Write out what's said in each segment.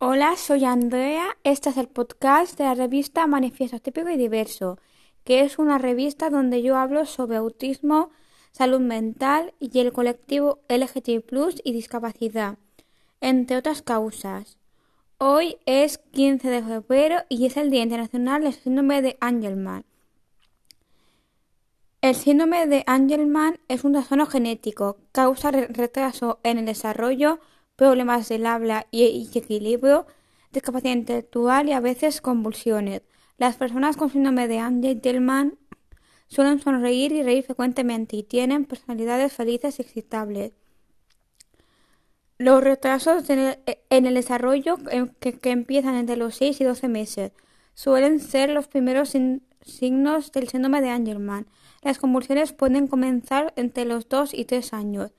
Hola, soy Andrea. Este es el podcast de la revista Manifiesto Típico y Diverso, que es una revista donde yo hablo sobre autismo, salud mental y el colectivo LGTB y discapacidad, entre otras causas. Hoy es 15 de febrero y es el Día Internacional del Síndrome de Angelman. El síndrome de Angelman es un trastorno genético, causa retraso en el desarrollo, problemas del habla y equilibrio, discapacidad intelectual y a veces convulsiones. Las personas con síndrome de Angelman suelen sonreír y reír frecuentemente y tienen personalidades felices y excitables. Los retrasos en el, desarrollo que, empiezan entre los 6 y 12 meses suelen ser los primeros signos del síndrome de Angelman. Las convulsiones pueden comenzar entre los 2 y 3 años.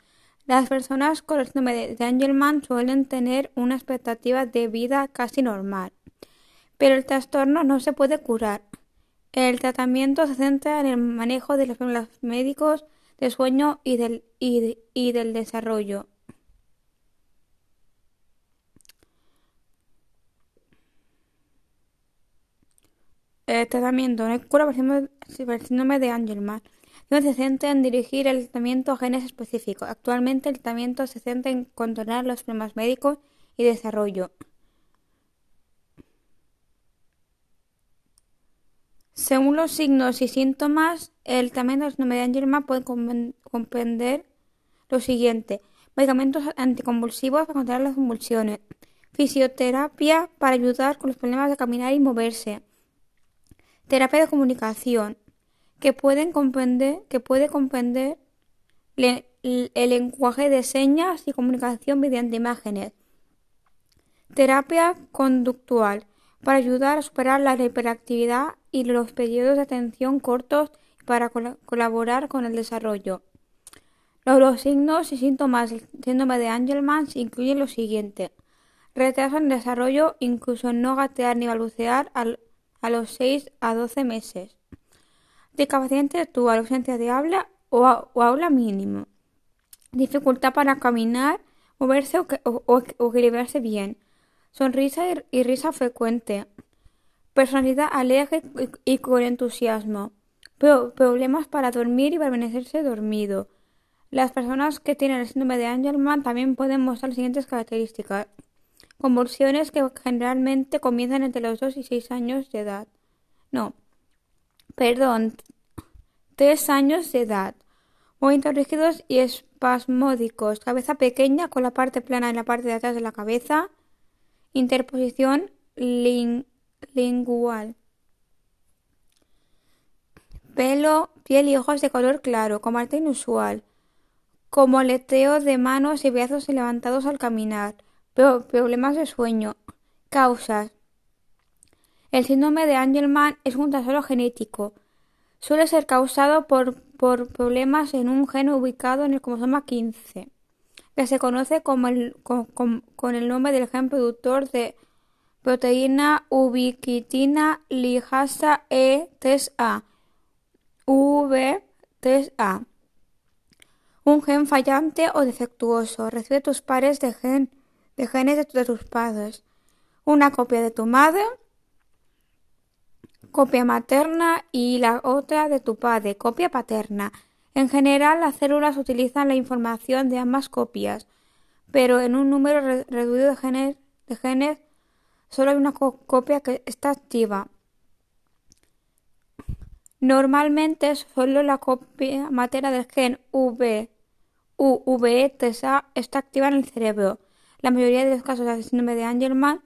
Las personas con el síndrome de Angelman suelen tener una expectativa de vida casi normal, pero el trastorno no se puede curar. El tratamiento se centra en el manejo de los problemas médicos del sueño y del, y, del desarrollo. El tratamiento no cura para el síndrome de Angelman no se centra en dirigir el tratamiento a genes específicos. Actualmente el tratamiento se centra en controlar los problemas médicos y desarrollo. Según los signos y síntomas, el tratamiento del síndrome de Angelman puede comprender lo siguiente: medicamentos anticonvulsivos para controlar las convulsiones, fisioterapia para ayudar con los problemas de caminar y moverse, terapia de comunicación, que pueden comprender, que puede comprender el lenguaje de señas y comunicación mediante imágenes. Terapia conductual para ayudar a superar la hiperactividad y los periodos de atención cortos para colaborar con el desarrollo. Los, signos y síntomas del síndrome de Angelman incluyen lo siguiente. Retraso en desarrollo, incluso no gatear ni balbucear a los 6 a 12 meses. Discapacidad intelectual, ausencia de habla o, habla mínimo, dificultad para caminar, moverse o, equilibrarse bien, sonrisa y, risa frecuente, personalidad alegre y, con entusiasmo, problemas para dormir y permanecerse dormido. Las personas que tienen el síndrome de Angelman también pueden mostrar las siguientes características. Convulsiones que generalmente comienzan entre los 2 y 6 años de edad. No, perdón, tres años de edad. Movimientos rígidos y espasmódicos. Cabeza pequeña con la parte plana en la parte de atrás de la cabeza. Interposición lingual. Pelo, piel y ojos de color claro, como arte inusual. Como leteo de manos y brazos levantados al caminar. Problemas de sueño. Causas. El síndrome de Angelman es un trastorno genético. Suele ser causado por, problemas en un gen ubicado en el cromosoma 15, que se conoce como el, con, el nombre del gen productor de proteína ubiquitina ligasa E3A, V3A. Un gen fallante o defectuoso recibe tus pares de, gen, de genes de tus padres. Una copia de tu madre copia materna y la otra de tu padre, copia paterna. En general, las células utilizan la información de ambas copias, pero en un número reducido de genes, solo hay una copia que está activa. Normalmente solo la copia materna del gen V, UVE3A está activa en el cerebro. La mayoría de los casos de síndrome de Angelman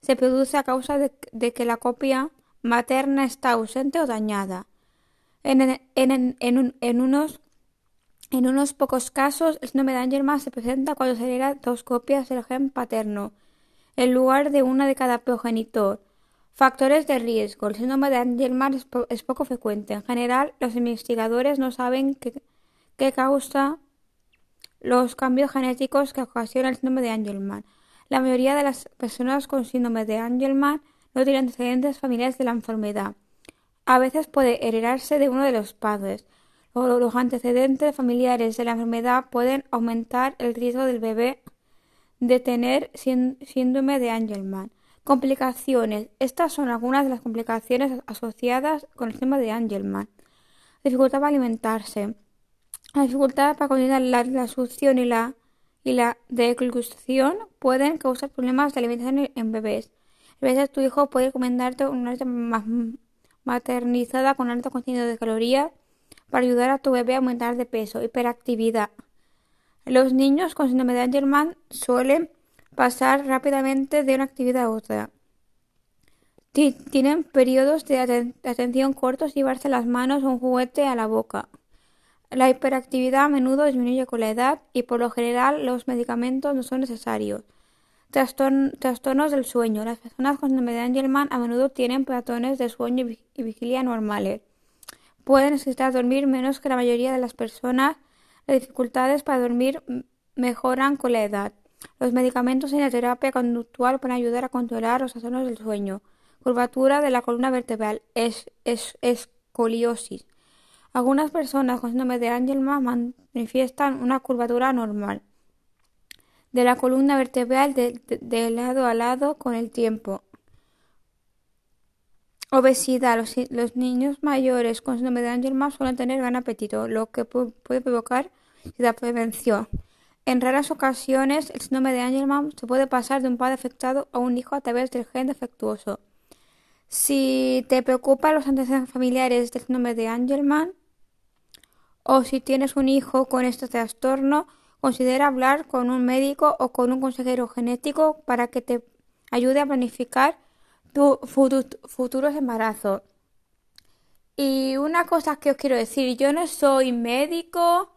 se produce a causa de que la copia materna está ausente o dañada. En, unos, pocos casos, el síndrome de Angelman se presenta cuando se heredan dos copias del gen paterno, en lugar de una de cada progenitor. Factores de riesgo. El síndrome de Angelman es, poco frecuente. En general, los investigadores no saben qué causa los cambios genéticos que ocasionan el síndrome de Angelman. La mayoría de las personas con síndrome de Angelman no tiene antecedentes familiares de la enfermedad. A veces puede heredarse de uno de los padres. Los antecedentes familiares de la enfermedad pueden aumentar el riesgo del bebé de tener síndrome de Angelman. Complicaciones. Estas son algunas de las complicaciones asociadas con el síndrome de Angelman. Dificultad para alimentarse. La dificultad para coordinar la, succión y la, y deglución pueden causar problemas de alimentación en bebés. A veces tu hijo puede recomendarte una dieta maternizada con alto contenido de calorías para ayudar a tu bebé a aumentar de peso. Hiperactividad. Los niños con síndrome de Angelman suelen pasar rápidamente de una actividad a otra. Tienen periodos de atención cortos y llevarse las manos o un juguete a la boca. La hiperactividad a menudo disminuye con la edad y por lo general los medicamentos no son necesarios. trastornos del sueño. Las personas con de Angelman a menudo tienen patrones de sueño y vigilia normales. Pueden necesitar dormir menos que la mayoría de las personas las dificultades para dormir mejoran con la edad. Los medicamentos y la terapia conductual pueden ayudar a controlar los trastornos del sueño. Curvatura de la columna vertebral es, escoliosis. Algunas personas con síndrome de Angelman manifiestan una curvatura normal de la columna vertebral de lado a lado con el tiempo. Obesidad. Los, niños mayores con síndrome de Angelman suelen tener gran apetito, lo que puede provocar la prevención. En raras ocasiones, el síndrome de Angelman se puede pasar de un padre afectado a un hijo a través del gen defectuoso. Si te preocupan los antecedentes familiares del síndrome de Angelman o si tienes un hijo con este trastorno, considera hablar con un médico o con un consejero genético para que te ayude a planificar tu futuros embarazos. Y una cosa que os quiero decir, yo no soy médico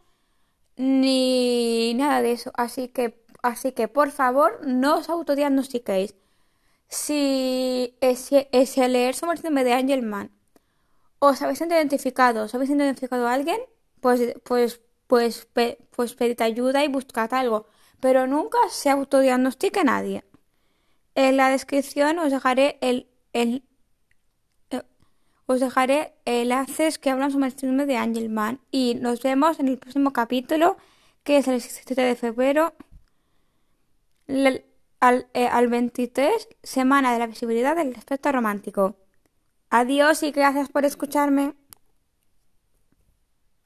ni nada de eso, así que, así que por favor no os autodiagnostiquéis. Si es, el leer sobre el síndrome de Angelman os habéis identificado, os habéis identificado a alguien, pues, pues, pues, pues pedid ayuda y buscad algo, pero nunca se autodiagnostique nadie. En la descripción os dejaré el, el eh, os dejaré enlaces que hablan sobre el síndrome de Angelman y nos vemos en el próximo capítulo que es el 17 de febrero al, eh, al 23 semana de la visibilidad del espectro romántico. Adiós y gracias por escucharme.